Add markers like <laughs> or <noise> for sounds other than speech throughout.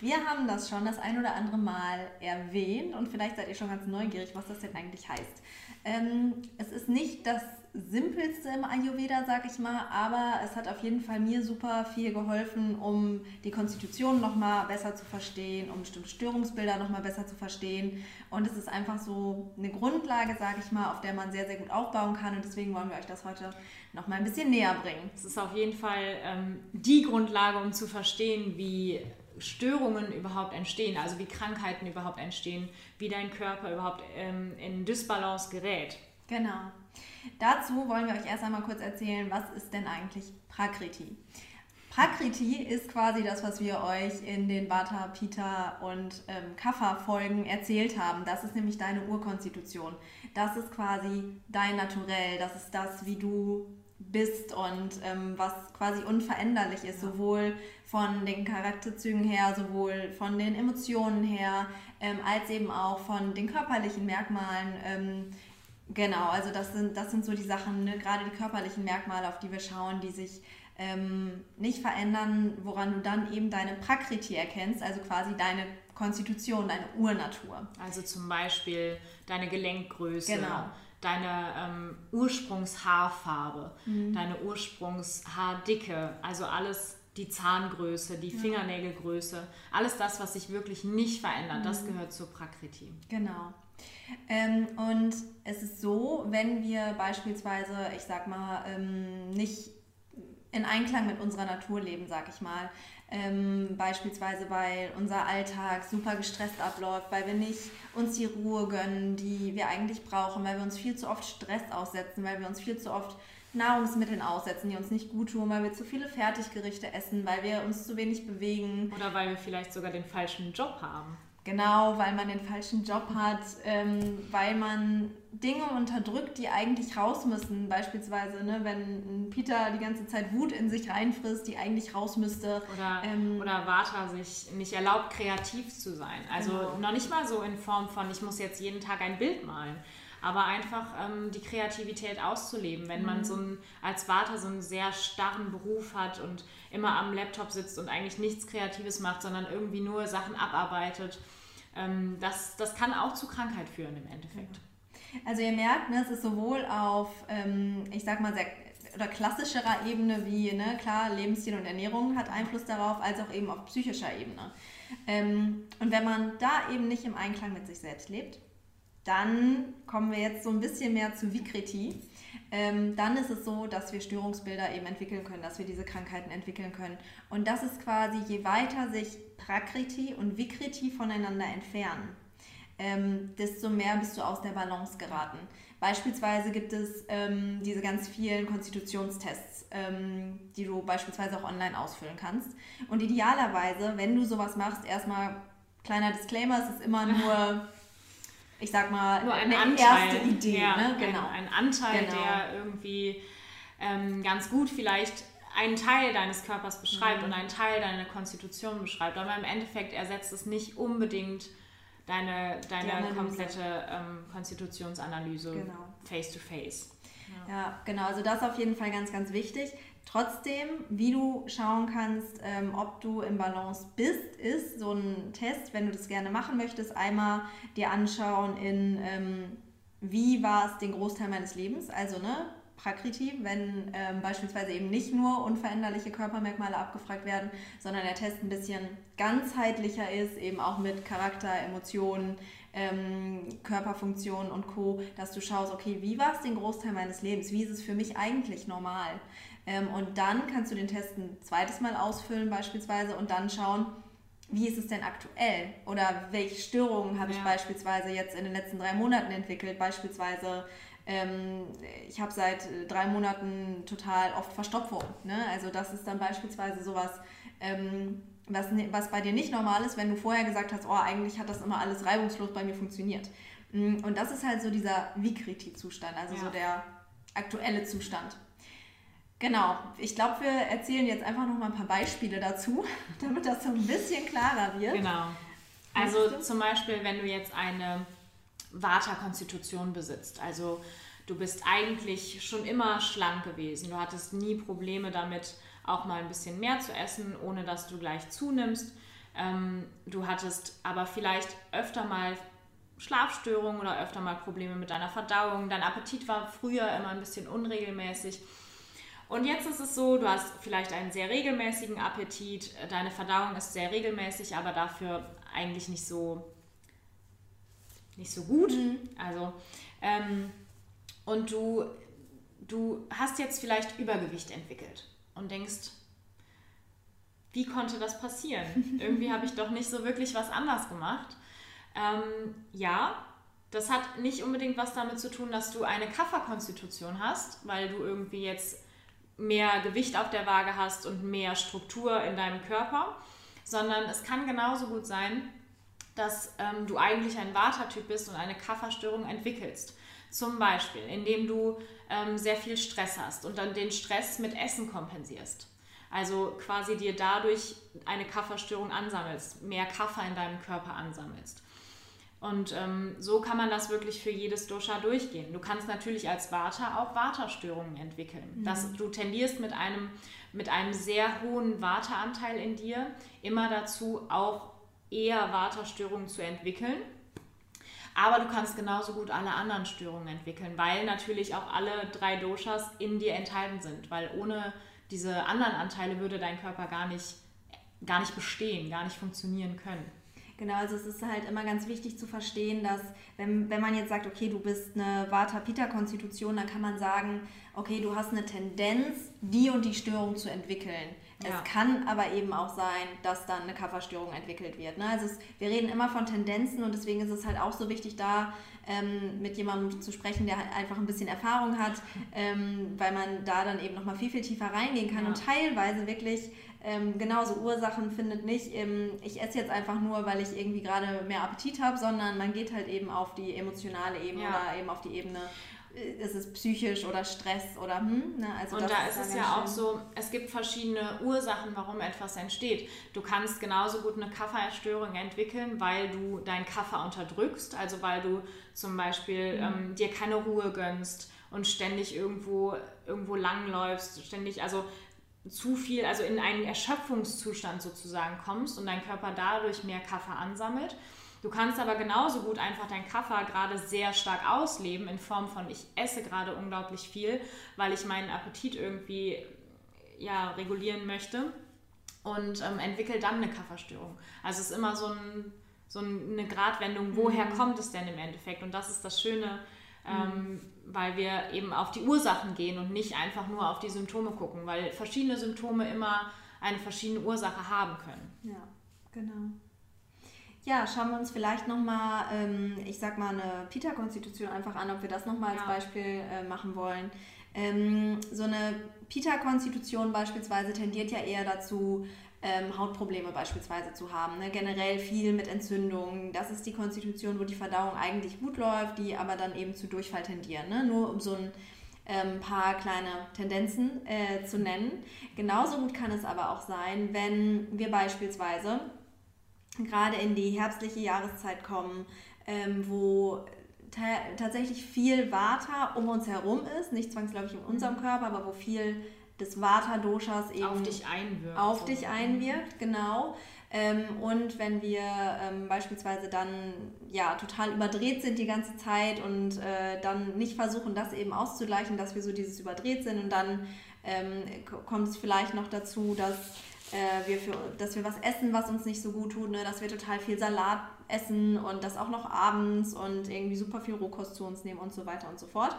Wir haben das schon das ein oder andere Mal erwähnt und vielleicht seid ihr schon ganz neugierig, was das denn eigentlich heißt. Ähm, es ist nicht das simpelste im Ayurveda, sag ich mal, aber es hat auf jeden Fall mir super viel geholfen, um die Konstitution nochmal besser zu verstehen, um bestimmte Störungsbilder nochmal besser zu verstehen. Und es ist einfach so eine Grundlage, sag ich mal, auf der man sehr, sehr gut aufbauen kann. Und deswegen wollen wir euch das heute nochmal ein bisschen näher bringen. Es ist auf jeden Fall ähm, die Grundlage, um zu verstehen, wie Störungen überhaupt entstehen, also wie Krankheiten überhaupt entstehen, wie dein Körper überhaupt ähm, in Dysbalance gerät. Genau. Dazu wollen wir euch erst einmal kurz erzählen, was ist denn eigentlich Prakriti? Prakriti ist quasi das, was wir euch in den Vata, Pitta und ähm, Kapha-Folgen erzählt haben. Das ist nämlich deine Urkonstitution. Das ist quasi dein Naturell. Das ist das, wie du bist und ähm, was quasi unveränderlich ist, sowohl von den Charakterzügen her, sowohl von den Emotionen her, ähm, als eben auch von den körperlichen Merkmalen. Ähm, genau, also das sind, das sind so die Sachen, ne? gerade die körperlichen Merkmale, auf die wir schauen, die sich ähm, nicht verändern, woran du dann eben deine Prakriti erkennst, also quasi deine Konstitution, deine Urnatur. Also zum Beispiel deine Gelenkgröße. Genau deine ähm, Ursprungshaarfarbe, mhm. deine Ursprungshaardicke, also alles die Zahngröße, die Fingernägelgröße, alles das, was sich wirklich nicht verändert, mhm. das gehört zur Prakriti. Genau. Ähm, und es ist so, wenn wir beispielsweise, ich sag mal, ähm, nicht in Einklang mit unserer Natur leben, sag ich mal, ähm, beispielsweise, weil unser Alltag super gestresst abläuft, weil wir nicht uns die Ruhe gönnen, die wir eigentlich brauchen, weil wir uns viel zu oft Stress aussetzen, weil wir uns viel zu oft Nahrungsmitteln aussetzen, die uns nicht gut tun, weil wir zu viele Fertiggerichte essen, weil wir uns zu wenig bewegen. Oder weil wir vielleicht sogar den falschen Job haben. Genau, weil man den falschen Job hat, ähm, weil man Dinge unterdrückt, die eigentlich raus müssen. Beispielsweise, ne, wenn Peter die ganze Zeit Wut in sich reinfrisst, die eigentlich raus müsste. Oder, ähm, oder Vata sich nicht erlaubt, kreativ zu sein. Also genau. noch nicht mal so in Form von, ich muss jetzt jeden Tag ein Bild malen aber einfach ähm, die Kreativität auszuleben. Wenn man mhm. so ein, als Vater so einen sehr starren Beruf hat und immer am Laptop sitzt und eigentlich nichts Kreatives macht, sondern irgendwie nur Sachen abarbeitet ähm, das, das kann auch zu Krankheit führen im Endeffekt. Also ihr merkt, ne, es ist sowohl auf, ähm, ich sag mal, sehr oder klassischerer Ebene wie, ne, klar, Lebensstil und Ernährung hat Einfluss darauf, als auch eben auf psychischer Ebene. Ähm, und wenn man da eben nicht im Einklang mit sich selbst lebt, dann kommen wir jetzt so ein bisschen mehr zu Vikriti. Ähm, dann ist es so, dass wir Störungsbilder eben entwickeln können, dass wir diese Krankheiten entwickeln können. Und das ist quasi, je weiter sich Prakriti und Vikriti voneinander entfernen, ähm, desto mehr bist du aus der Balance geraten. Beispielsweise gibt es ähm, diese ganz vielen Konstitutionstests, ähm, die du beispielsweise auch online ausfüllen kannst. Und idealerweise, wenn du sowas machst, erstmal kleiner Disclaimer, es ist immer nur <laughs> ich sag mal, Nur ein eine Anteil, erste Idee. Ja, ne? genau. ein, ein Anteil, genau. der irgendwie ähm, ganz gut vielleicht einen Teil deines Körpers beschreibt mhm. und einen Teil deiner Konstitution beschreibt. Aber im Endeffekt ersetzt es nicht unbedingt deine, deine komplette ähm, Konstitutionsanalyse genau. face to face. Ja. ja, genau. Also das ist auf jeden Fall ganz, ganz wichtig. Trotzdem, wie du schauen kannst, ähm, ob du im Balance bist, ist so ein Test, wenn du das gerne machen möchtest, einmal dir anschauen in, ähm, wie war es den Großteil meines Lebens, also ne, Prakriti, wenn ähm, beispielsweise eben nicht nur unveränderliche Körpermerkmale abgefragt werden, sondern der Test ein bisschen ganzheitlicher ist, eben auch mit Charakter, Emotionen, ähm, Körperfunktionen und Co., dass du schaust, okay, wie war es den Großteil meines Lebens? Wie ist es für mich eigentlich normal? Ähm, und dann kannst du den Test ein zweites Mal ausfüllen beispielsweise und dann schauen, wie ist es denn aktuell? Oder welche Störungen habe ja. ich beispielsweise jetzt in den letzten drei Monaten entwickelt? Beispielsweise ähm, ich habe seit äh, drei Monaten total oft Verstopfung. Ne? Also das ist dann beispielsweise sowas, ähm, was, was bei dir nicht normal ist, wenn du vorher gesagt hast, oh, eigentlich hat das immer alles reibungslos bei mir funktioniert. Mm, und das ist halt so dieser Vikriti-Zustand, also ja. so der aktuelle Zustand. Genau, ich glaube, wir erzählen jetzt einfach noch mal ein paar Beispiele dazu, <laughs> damit das so ein bisschen klarer wird. Genau. Also zum Beispiel, wenn du jetzt eine Vata-Konstitution besitzt, also du bist eigentlich schon immer schlank gewesen, du hattest nie Probleme damit, auch mal ein bisschen mehr zu essen, ohne dass du gleich zunimmst. Ähm, du hattest aber vielleicht öfter mal Schlafstörungen oder öfter mal Probleme mit deiner Verdauung. Dein Appetit war früher immer ein bisschen unregelmäßig. Und jetzt ist es so, du hast vielleicht einen sehr regelmäßigen Appetit, deine Verdauung ist sehr regelmäßig, aber dafür eigentlich nicht so, nicht so gut. Mhm. Also, ähm, und du, du hast jetzt vielleicht Übergewicht entwickelt und denkst, wie konnte das passieren? <laughs> Irgendwie habe ich doch nicht so wirklich was anders gemacht. Ähm, ja, das hat nicht unbedingt was damit zu tun, dass du eine Kafferkonstitution hast, weil du irgendwie jetzt mehr Gewicht auf der Waage hast und mehr Struktur in deinem Körper, sondern es kann genauso gut sein, dass ähm, du eigentlich ein Vata-Typ bist und eine Kafferstörung entwickelst. Zum Beispiel, indem du ähm, sehr viel Stress hast und dann den Stress mit Essen kompensierst. Also quasi dir dadurch eine Kafferstörung ansammelst, mehr Kaffer in deinem Körper ansammelst. Und ähm, so kann man das wirklich für jedes Dosha durchgehen. Du kannst natürlich als Vata auch Vata-Störungen entwickeln. Mhm. Das, du tendierst mit einem, mit einem sehr hohen Vata-Anteil in dir immer dazu, auch eher Vata-Störungen zu entwickeln. Aber du kannst genauso gut alle anderen Störungen entwickeln, weil natürlich auch alle drei Doshas in dir enthalten sind. Weil ohne diese anderen Anteile würde dein Körper gar nicht, gar nicht bestehen, gar nicht funktionieren können. Genau, also es ist halt immer ganz wichtig zu verstehen, dass wenn, wenn man jetzt sagt, okay, du bist eine Vata-Pitta-Konstitution, dann kann man sagen, okay, du hast eine Tendenz, die und die Störung zu entwickeln. Ja. Es kann aber eben auch sein, dass dann eine Kafferstörung entwickelt wird. Ne? Also es, wir reden immer von Tendenzen und deswegen ist es halt auch so wichtig, da ähm, mit jemandem zu sprechen, der halt einfach ein bisschen Erfahrung hat, ähm, weil man da dann eben nochmal viel, viel tiefer reingehen kann ja. und teilweise wirklich ähm, genauso Ursachen findet nicht, ähm, ich esse jetzt einfach nur, weil ich irgendwie gerade mehr Appetit habe, sondern man geht halt eben auf die emotionale Ebene ja. oder eben auf die Ebene ist es psychisch oder Stress oder hm, ne? also und da ist, ist es ja auch so, es gibt verschiedene Ursachen, warum etwas entsteht. Du kannst genauso gut eine Kafferstörung entwickeln, weil du deinen Kaffer unterdrückst, also weil du zum Beispiel mhm. ähm, dir keine Ruhe gönnst und ständig irgendwo irgendwo langläufst, ständig also zu viel, also in einen Erschöpfungszustand sozusagen kommst und dein Körper dadurch mehr Kaffer ansammelt. Du kannst aber genauso gut einfach dein Kaffer gerade sehr stark ausleben in Form von ich esse gerade unglaublich viel, weil ich meinen Appetit irgendwie ja, regulieren möchte und ähm, entwickle dann eine Kafferstörung. Also es ist immer so, ein, so eine Gratwendung, woher mhm. kommt es denn im Endeffekt? Und das ist das Schöne ähm, mhm. weil wir eben auf die Ursachen gehen und nicht einfach nur auf die Symptome gucken, weil verschiedene Symptome immer eine verschiedene Ursache haben können. Ja, genau. Ja, schauen wir uns vielleicht nochmal, ähm, ich sag mal, eine Pita-Konstitution einfach an, ob wir das nochmal als ja. Beispiel äh, machen wollen. Ähm, so eine Pita-Konstitution beispielsweise tendiert ja eher dazu, ähm, Hautprobleme beispielsweise zu haben. Ne? Generell viel mit Entzündungen. Das ist die Konstitution, wo die Verdauung eigentlich gut läuft, die aber dann eben zu Durchfall tendieren. Ne? Nur um so ein ähm, paar kleine Tendenzen äh, zu nennen. Genauso gut kann es aber auch sein, wenn wir beispielsweise gerade in die herbstliche Jahreszeit kommen, ähm, wo tatsächlich viel Vata um uns herum ist, nicht zwangsläufig in unserem Körper, aber wo viel des Vata-Doshas eben auf dich einwirkt. Auf dich einwirkt, genau. Ähm, und wenn wir ähm, beispielsweise dann ja total überdreht sind die ganze Zeit und äh, dann nicht versuchen, das eben auszugleichen, dass wir so dieses überdreht sind und dann ähm, kommt es vielleicht noch dazu, dass äh, wir für, dass wir was essen, was uns nicht so gut tut, ne? dass wir total viel Salat essen und das auch noch abends und irgendwie super viel Rohkost zu uns nehmen und so weiter und so fort.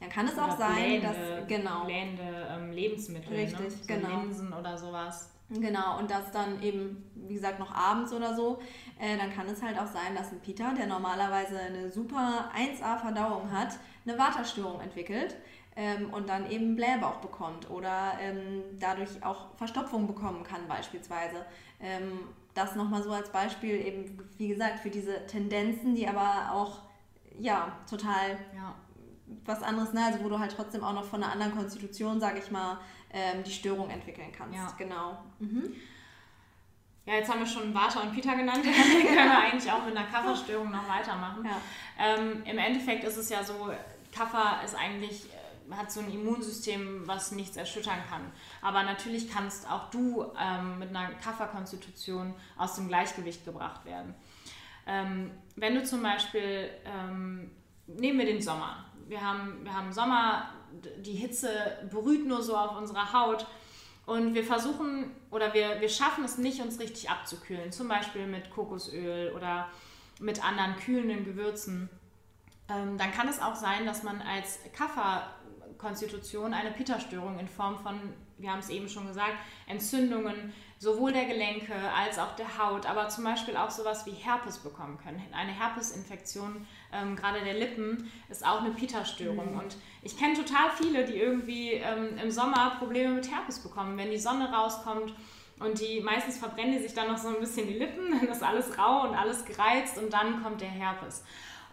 Dann kann es auch sein, blähende, dass genau blähende ähm, Lebensmittel, ne? richtig, ne? so genau. Linsen oder sowas. Genau, und das dann eben, wie gesagt, noch abends oder so, äh, dann kann es halt auch sein, dass ein Peter, der normalerweise eine super 1A-Verdauung hat, eine Waterstörung entwickelt ähm, und dann eben Blähbauch bekommt oder ähm, dadurch auch Verstopfung bekommen kann beispielsweise. Ähm, das nochmal so als Beispiel eben, wie gesagt, für diese Tendenzen, die aber auch, ja, total ja. was anderes, ne? also wo du halt trotzdem auch noch von einer anderen Konstitution, sage ich mal, ähm, die Störung entwickeln kannst. Ja. Genau. Mhm. Ja, jetzt haben wir schon Vata und Pita genannt. <laughs> Dann können wir eigentlich auch mit einer Kafferstörung noch weitermachen. Ja. Ähm, Im Endeffekt ist es ja so, Kaffer ist eigentlich hat so ein Immunsystem, was nichts erschüttern kann. Aber natürlich kannst auch du ähm, mit einer Kafferkonstitution aus dem Gleichgewicht gebracht werden. Ähm, wenn du zum Beispiel, ähm, nehmen wir den Sommer. Wir haben, wir haben Sommer, die Hitze brüht nur so auf unserer Haut und wir versuchen oder wir, wir schaffen es nicht, uns richtig abzukühlen, zum Beispiel mit Kokosöl oder mit anderen kühlenden Gewürzen. Ähm, dann kann es auch sein, dass man als Kafferkonstitution eine Pitta-Störung in Form von, wir haben es eben schon gesagt, Entzündungen sowohl der Gelenke als auch der Haut, aber zum Beispiel auch sowas wie Herpes bekommen können. Eine Herpesinfektion, ähm, gerade der Lippen, ist auch eine Pita-Störung. Mhm. Und ich kenne total viele, die irgendwie ähm, im Sommer Probleme mit Herpes bekommen, wenn die Sonne rauskommt. Und die meistens verbrennen die sich dann noch so ein bisschen die Lippen, <laughs> dann ist alles rau und alles gereizt und dann kommt der Herpes.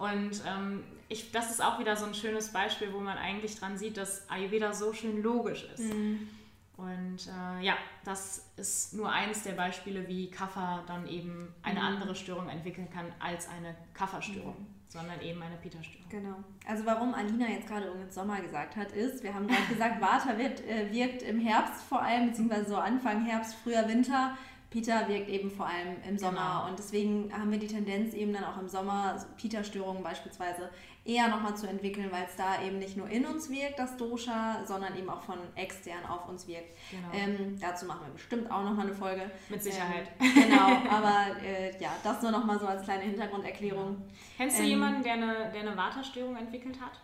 Und ähm, ich, das ist auch wieder so ein schönes Beispiel, wo man eigentlich dran sieht, dass Ayurveda so schön logisch ist. Mhm. Und äh, ja, das ist nur eines der Beispiele, wie Kaffer dann eben eine mhm. andere Störung entwickeln kann als eine Kafferstörung, mhm. sondern eben eine Pita-Störung. Genau. Also warum Alina jetzt gerade den Sommer gesagt hat, ist, wir haben gerade gesagt, Vata wird, äh, wirkt im Herbst vor allem, beziehungsweise so Anfang Herbst, früher Winter Peter wirkt eben vor allem im Sommer genau. und deswegen haben wir die Tendenz eben dann auch im Sommer so Peter-Störungen beispielsweise eher nochmal zu entwickeln, weil es da eben nicht nur in uns wirkt, das Dosha, sondern eben auch von extern auf uns wirkt. Genau. Ähm, dazu machen wir bestimmt auch nochmal eine Folge. Mit Sicherheit. Ähm, <laughs> genau, <laughs> aber äh, ja, das nur nochmal so als kleine Hintergrunderklärung. Kennst du ähm, jemanden, der eine, der eine Vata-Störung entwickelt hat?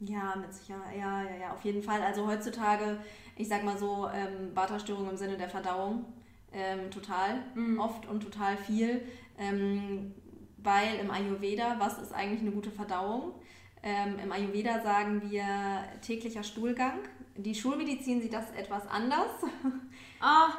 Ja, mit Sicherheit, ja, ja, ja, auf jeden Fall. Also heutzutage, ich sag mal so, ähm, Vata-Störung im Sinne der Verdauung ähm, total mhm. oft und total viel, ähm, weil im Ayurveda, was ist eigentlich eine gute Verdauung? Ähm, Im Ayurveda sagen wir täglicher Stuhlgang. Die Schulmedizin sieht das etwas anders. Ah,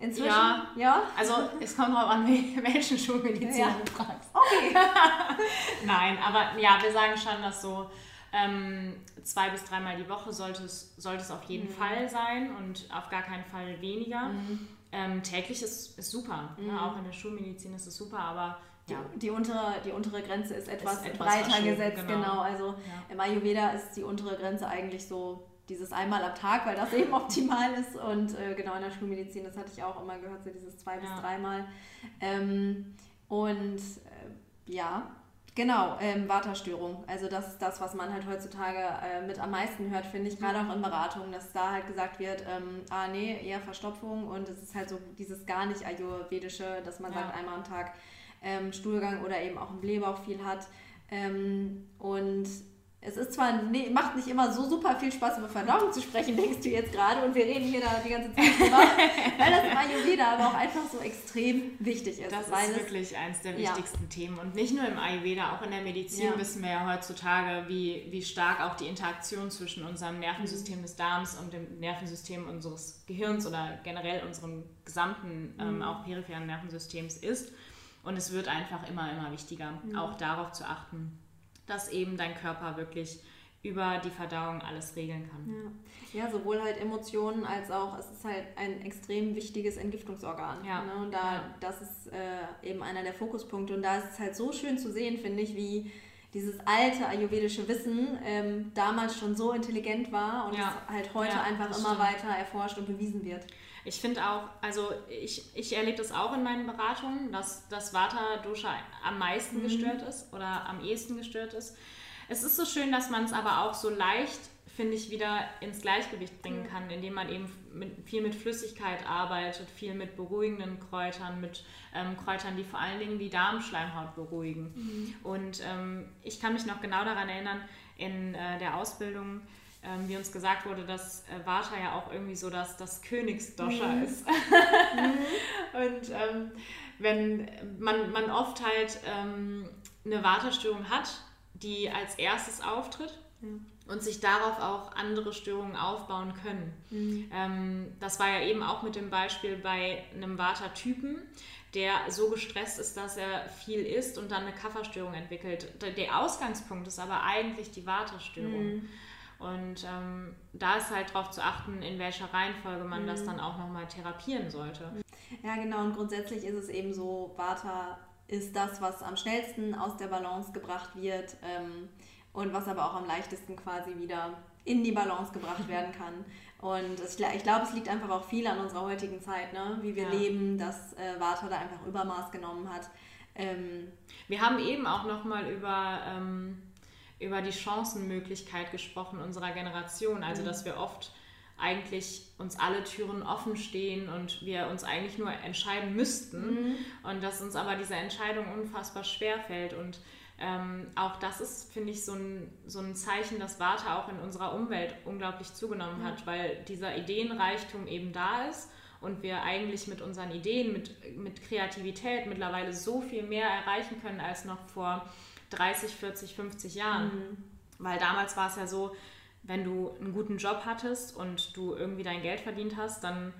Inzwischen? Ja. ja. Also es kommt darauf an, <laughs> welchen Schulmedizin ja. du fragst. Okay. <laughs> Nein, aber ja, wir sagen schon, dass so ähm, zwei bis dreimal die Woche sollte es, sollte es auf jeden mhm. Fall sein und auf gar keinen Fall weniger. Mhm. Ähm, täglich ist, ist super. Ne? Mhm. Ne? Auch in der Schulmedizin ist es super, aber ja. Die, die, untere, die untere Grenze ist etwas, ist etwas breiter gesetzt, genau. genau. Also ja. im Ayurveda ist die untere Grenze eigentlich so dieses einmal am Tag, weil das <laughs> eben optimal ist. Und äh, genau in der Schulmedizin, das hatte ich auch immer gehört, so dieses zwei ja. bis dreimal. Ähm, und äh, ja, Genau, ähm, Waterstörung. Also das ist das, was man halt heutzutage äh, mit am meisten hört, finde ich, gerade auch in Beratungen, dass da halt gesagt wird, ähm, ah nee, eher Verstopfung und es ist halt so dieses gar nicht ayurvedische, dass man ja. sagt, einmal am Tag ähm, Stuhlgang oder eben auch ein Blähbauch viel hat. Ähm, und ist zwar, nee, macht nicht immer so super viel Spaß, über Verdauung zu sprechen, <laughs> denkst du jetzt gerade, und wir reden hier da die ganze Zeit drüber, <laughs> weil das im Ayurveda aber auch einfach so extrem wichtig ist. Das ist wirklich eins der wichtigsten ja. Themen. Und nicht nur im Ayurveda, auch in der Medizin ja. wissen wir ja heutzutage, wie, wie stark auch die Interaktion zwischen unserem Nervensystem mhm. des Darms und dem Nervensystem unseres Gehirns oder generell unserem gesamten, ähm, mhm. ähm, auch peripheren Nervensystems ist. Und es wird einfach immer, immer wichtiger, mhm. auch darauf zu achten, dass eben dein Körper wirklich über die Verdauung alles regeln kann. Ja. ja, sowohl halt Emotionen als auch, es ist halt ein extrem wichtiges Entgiftungsorgan. Ja. Ne? Und da, ja. das ist äh, eben einer der Fokuspunkte. Und da ist es halt so schön zu sehen, finde ich, wie dieses alte ayurvedische Wissen ähm, damals schon so intelligent war und ja. halt heute einfach immer stimmt. weiter erforscht und bewiesen wird. Ich finde auch, also ich, ich erlebe das auch in meinen Beratungen, dass das Vata-Dosha am meisten mhm. gestört ist oder am ehesten gestört ist. Es ist so schön, dass man es aber auch so leicht, finde ich, wieder ins Gleichgewicht bringen kann, indem man eben mit, viel mit Flüssigkeit arbeitet, viel mit beruhigenden Kräutern, mit ähm, Kräutern, die vor allen Dingen die Darmschleimhaut beruhigen. Mhm. Und ähm, ich kann mich noch genau daran erinnern, in äh, der Ausbildung ähm, wie uns gesagt wurde, dass äh, Vata ja auch irgendwie so das, das Königsdosha mhm. ist. <laughs> und ähm, wenn man, man oft halt ähm, eine Vata-Störung hat, die als erstes auftritt mhm. Und sich darauf auch andere Störungen aufbauen können. Mhm. Ähm, das war ja eben auch mit dem Beispiel bei einem Vata-Typen, der so gestresst ist, dass er viel isst und dann eine Kafferstörung entwickelt. Der Ausgangspunkt ist aber eigentlich die Vata-Störung. Mhm. Und ähm, da ist halt darauf zu achten, in welcher Reihenfolge man mhm. das dann auch nochmal therapieren sollte. Ja, genau. Und grundsätzlich ist es eben so, Vata ist das, was am schnellsten aus der Balance gebracht wird ähm, und was aber auch am leichtesten quasi wieder in die Balance gebracht <laughs> werden kann. Und ich glaube, es liegt einfach auch viel an unserer heutigen Zeit, ne? wie wir ja. leben, dass äh, Vata da einfach Übermaß genommen hat. Ähm, wir haben eben auch nochmal über, ähm, über die Chancenmöglichkeit gesprochen unserer Generation. Also, mhm. dass wir oft eigentlich uns alle Türen offen stehen und wir uns eigentlich nur entscheiden müssten mhm. und dass uns aber diese Entscheidung unfassbar schwer fällt und ähm, auch das ist, finde ich, so ein, so ein Zeichen, dass Warte auch in unserer Umwelt unglaublich zugenommen mhm. hat, weil dieser Ideenreichtum eben da ist und wir eigentlich mit unseren Ideen, mit, mit Kreativität mittlerweile so viel mehr erreichen können als noch vor 30, 40, 50 Jahren. Mhm. Weil damals war es ja so, wenn du einen guten Job hattest und du irgendwie dein Geld verdient hast, dann,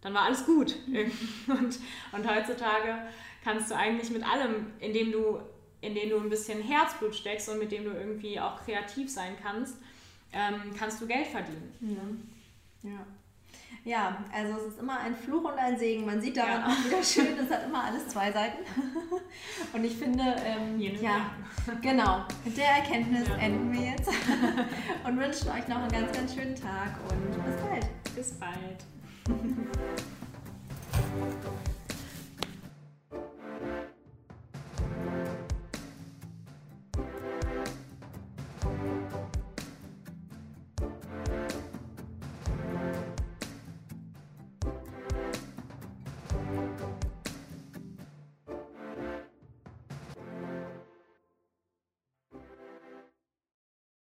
dann war alles gut. <laughs> und, und heutzutage kannst du eigentlich mit allem, indem du, in dem du ein bisschen Herzblut steckst und mit dem du irgendwie auch kreativ sein kannst, ähm, kannst du Geld verdienen. Ja. ja. Ja, also es ist immer ein Fluch und ein Segen. Man sieht daran ja. auch wieder schön, es hat immer alles zwei Seiten. <laughs> Und ich finde, ähm, ja, genau, mit der Erkenntnis ja. enden wir jetzt <laughs> und wünschen euch noch einen ganz, ganz schönen Tag und bis bald. Bis bald.